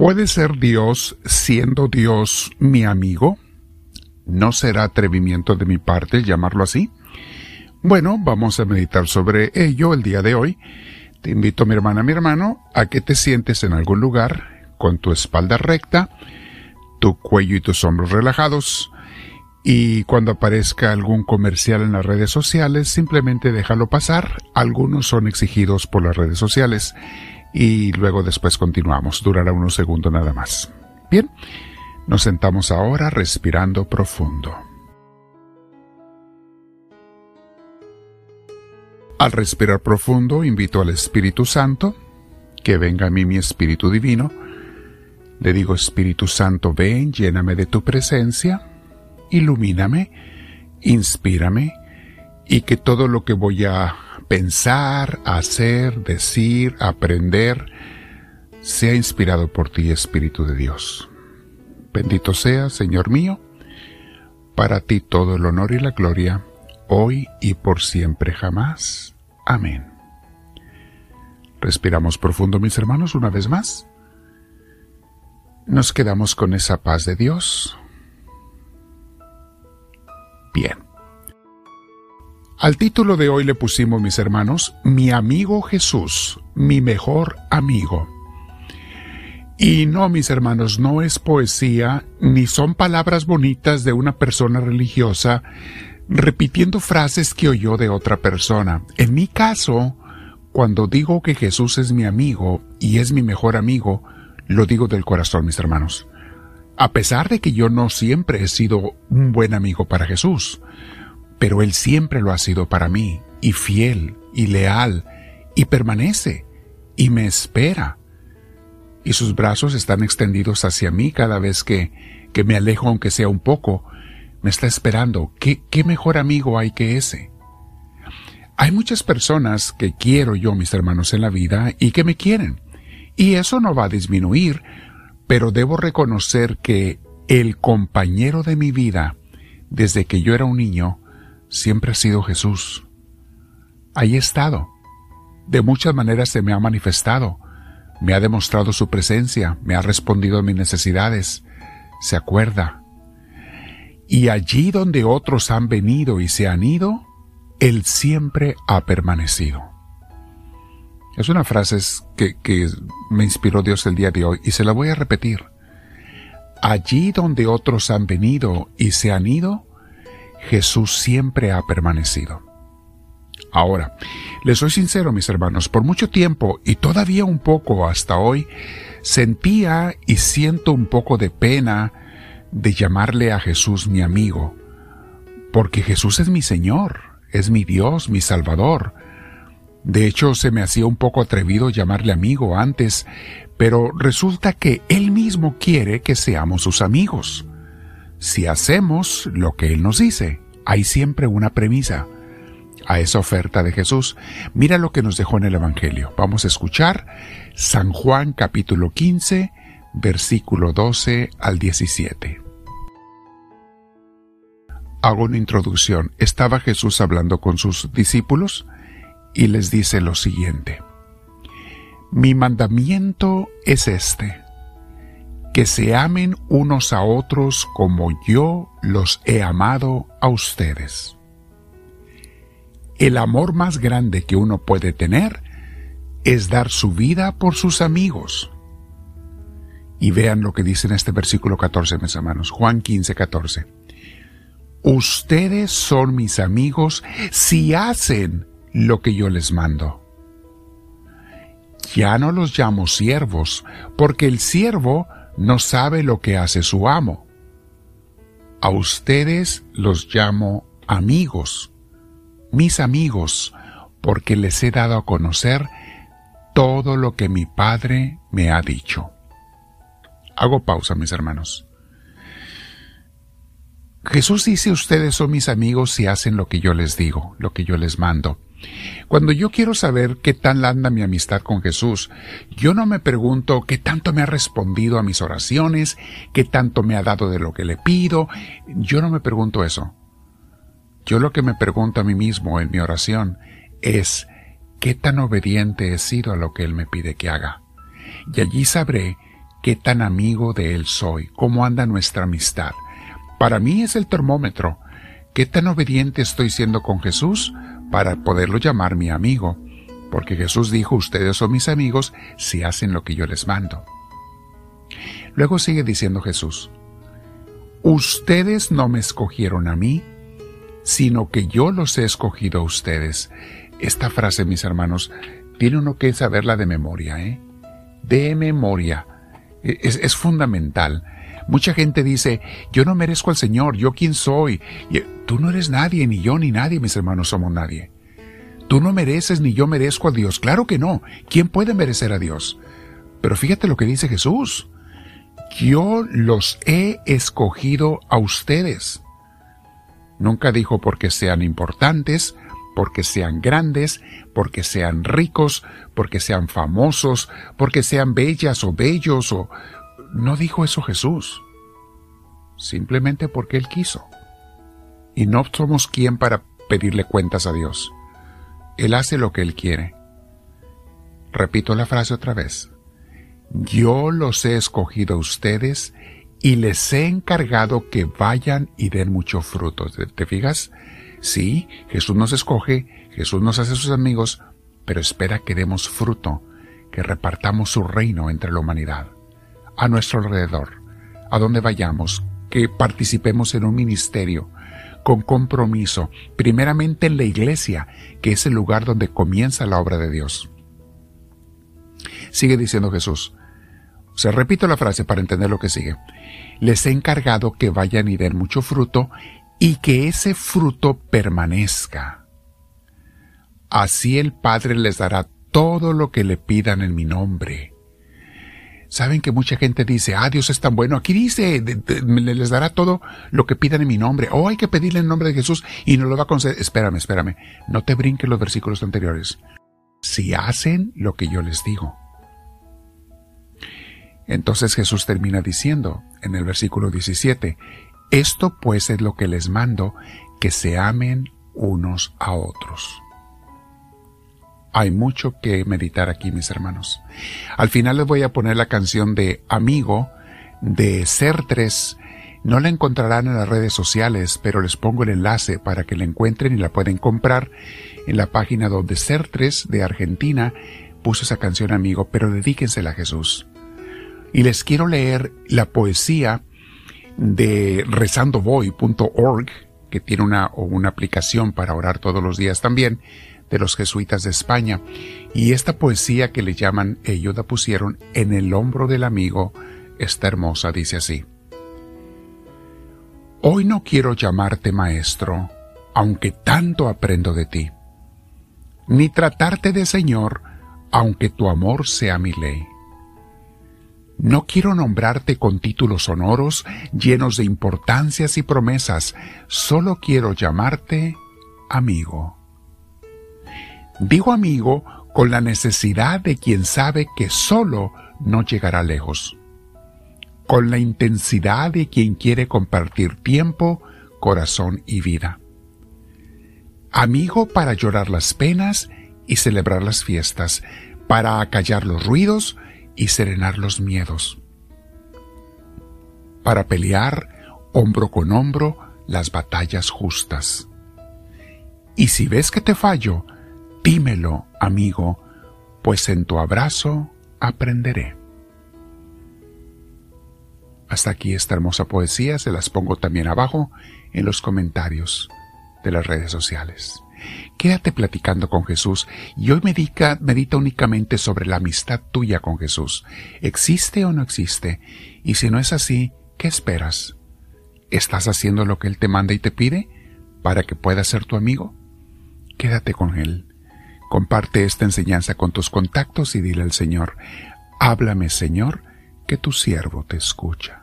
¿Puede ser Dios siendo Dios mi amigo? ¿No será atrevimiento de mi parte llamarlo así? Bueno, vamos a meditar sobre ello el día de hoy. Te invito, mi hermana, mi hermano, a que te sientes en algún lugar con tu espalda recta, tu cuello y tus hombros relajados, y cuando aparezca algún comercial en las redes sociales, simplemente déjalo pasar. Algunos son exigidos por las redes sociales y luego después continuamos. Durará unos segundos nada más. Bien, nos sentamos ahora respirando profundo. Al respirar profundo, invito al Espíritu Santo, que venga a mí mi Espíritu Divino. Le digo, Espíritu Santo, ven, lléname de tu presencia, ilumíname, inspírame, y que todo lo que voy a pensar, hacer, decir, aprender, sea inspirado por ti, Espíritu de Dios. Bendito sea, Señor mío, para ti todo el honor y la gloria, hoy y por siempre jamás. Amén. Respiramos profundo, mis hermanos, una vez más. Nos quedamos con esa paz de Dios. Bien. Al título de hoy le pusimos, mis hermanos, Mi amigo Jesús, mi mejor amigo. Y no, mis hermanos, no es poesía, ni son palabras bonitas de una persona religiosa repitiendo frases que oyó de otra persona. En mi caso, cuando digo que Jesús es mi amigo y es mi mejor amigo, lo digo del corazón, mis hermanos. A pesar de que yo no siempre he sido un buen amigo para Jesús, pero Él siempre lo ha sido para mí, y fiel, y leal, y permanece, y me espera. Y sus brazos están extendidos hacia mí cada vez que, que me alejo aunque sea un poco. Me está esperando. ¿Qué, ¿Qué mejor amigo hay que ese? Hay muchas personas que quiero yo, mis hermanos, en la vida y que me quieren. Y eso no va a disminuir, pero debo reconocer que el compañero de mi vida, desde que yo era un niño, siempre ha sido Jesús. Ahí he estado. De muchas maneras se me ha manifestado. Me ha demostrado su presencia, me ha respondido a mis necesidades. Se acuerda. Y allí donde otros han venido y se han ido, Él siempre ha permanecido. Es una frase que, que me inspiró Dios el día de hoy y se la voy a repetir. Allí donde otros han venido y se han ido, Jesús siempre ha permanecido. Ahora, les soy sincero, mis hermanos, por mucho tiempo y todavía un poco hasta hoy, sentía y siento un poco de pena de llamarle a Jesús mi amigo, porque Jesús es mi Señor, es mi Dios, mi Salvador. De hecho, se me hacía un poco atrevido llamarle amigo antes, pero resulta que Él mismo quiere que seamos sus amigos. Si hacemos lo que Él nos dice, hay siempre una premisa a esa oferta de Jesús. Mira lo que nos dejó en el Evangelio. Vamos a escuchar San Juan capítulo 15, versículo 12 al 17. Hago una introducción. Estaba Jesús hablando con sus discípulos y les dice lo siguiente. Mi mandamiento es este que se amen unos a otros como yo los he amado a ustedes. El amor más grande que uno puede tener es dar su vida por sus amigos. Y vean lo que dice en este versículo 14, mis hermanos, Juan 15, 14. Ustedes son mis amigos si hacen lo que yo les mando. Ya no los llamo siervos, porque el siervo no sabe lo que hace su amo. A ustedes los llamo amigos, mis amigos, porque les he dado a conocer todo lo que mi Padre me ha dicho. Hago pausa, mis hermanos. Jesús dice, ustedes son mis amigos si hacen lo que yo les digo, lo que yo les mando. Cuando yo quiero saber qué tal anda mi amistad con Jesús, yo no me pregunto qué tanto me ha respondido a mis oraciones, qué tanto me ha dado de lo que le pido, yo no me pregunto eso. Yo lo que me pregunto a mí mismo en mi oración es qué tan obediente he sido a lo que Él me pide que haga. Y allí sabré qué tan amigo de Él soy, cómo anda nuestra amistad. Para mí es el termómetro. ¿Qué tan obediente estoy siendo con Jesús para poderlo llamar mi amigo? Porque Jesús dijo, ustedes son mis amigos si hacen lo que yo les mando. Luego sigue diciendo Jesús, ustedes no me escogieron a mí, sino que yo los he escogido a ustedes. Esta frase, mis hermanos, tiene uno que saberla de memoria, ¿eh? De memoria. E, es, es fundamental. Mucha gente dice, yo no merezco al Señor, yo quién soy. Y, tú no eres nadie, ni yo ni nadie, mis hermanos somos nadie. Tú no mereces ni yo merezco a Dios. Claro que no. ¿Quién puede merecer a Dios? Pero fíjate lo que dice Jesús. Yo los he escogido a ustedes. Nunca dijo porque sean importantes, porque sean grandes, porque sean ricos, porque sean famosos, porque sean bellas o bellos o... No dijo eso Jesús. Simplemente porque Él quiso. Y no somos quien para pedirle cuentas a Dios. Él hace lo que Él quiere. Repito la frase otra vez. Yo los he escogido a ustedes y les he encargado que vayan y den mucho fruto. ¿Te fijas? Sí, Jesús nos escoge, Jesús nos hace sus amigos, pero espera que demos fruto, que repartamos su reino entre la humanidad, a nuestro alrededor, a donde vayamos, que participemos en un ministerio, con compromiso, primeramente en la iglesia, que es el lugar donde comienza la obra de Dios. Sigue diciendo Jesús. Se repito la frase para entender lo que sigue. Les he encargado que vayan y den mucho fruto y que ese fruto permanezca. Así el Padre les dará todo lo que le pidan en mi nombre. Saben que mucha gente dice, ah, Dios es tan bueno. Aquí dice, les dará todo lo que pidan en mi nombre. O oh, hay que pedirle en nombre de Jesús y no lo va a conceder. Espérame, espérame. No te brinques los versículos anteriores. Si hacen lo que yo les digo. Entonces Jesús termina diciendo en el versículo 17, esto pues es lo que les mando, que se amen unos a otros. Hay mucho que meditar aquí, mis hermanos. Al final les voy a poner la canción de Amigo de Ser Tres. No la encontrarán en las redes sociales, pero les pongo el enlace para que la encuentren y la pueden comprar en la página donde Ser Tres de Argentina puso esa canción Amigo, pero dedíquensela a Jesús. Y les quiero leer la poesía de rezandovoy.org, que tiene una, una aplicación para orar todos los días también, de los jesuitas de España. Y esta poesía que le llaman, ellos la pusieron en el hombro del amigo, está hermosa, dice así. Hoy no quiero llamarte maestro, aunque tanto aprendo de ti, ni tratarte de Señor, aunque tu amor sea mi ley. No quiero nombrarte con títulos sonoros llenos de importancias y promesas, solo quiero llamarte amigo. Digo amigo con la necesidad de quien sabe que solo no llegará lejos, con la intensidad de quien quiere compartir tiempo, corazón y vida. Amigo para llorar las penas y celebrar las fiestas, para acallar los ruidos, y serenar los miedos. Para pelear hombro con hombro las batallas justas. Y si ves que te fallo, dímelo, amigo, pues en tu abrazo aprenderé. Hasta aquí esta hermosa poesía, se las pongo también abajo en los comentarios de las redes sociales. Quédate platicando con Jesús y hoy medita, medita únicamente sobre la amistad tuya con Jesús. ¿Existe o no existe? Y si no es así, ¿qué esperas? ¿Estás haciendo lo que Él te manda y te pide para que pueda ser tu amigo? Quédate con Él. Comparte esta enseñanza con tus contactos y dile al Señor, háblame Señor, que tu siervo te escucha.